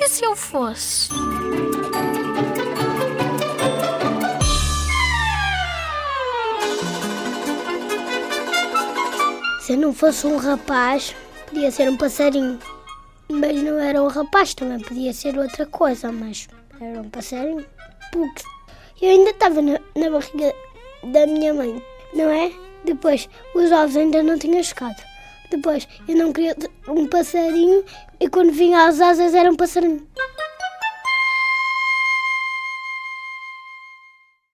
E se eu fosse? Se eu não fosse um rapaz, podia ser um passarinho. Mas não era um rapaz, também podia ser outra coisa, mas era um passarinho. Porque eu ainda estava na, na barriga da minha mãe, não é? Depois, os ovos ainda não tinham chegado. Depois, eu não queria um passarinho e quando vinha as asas era um passarinho.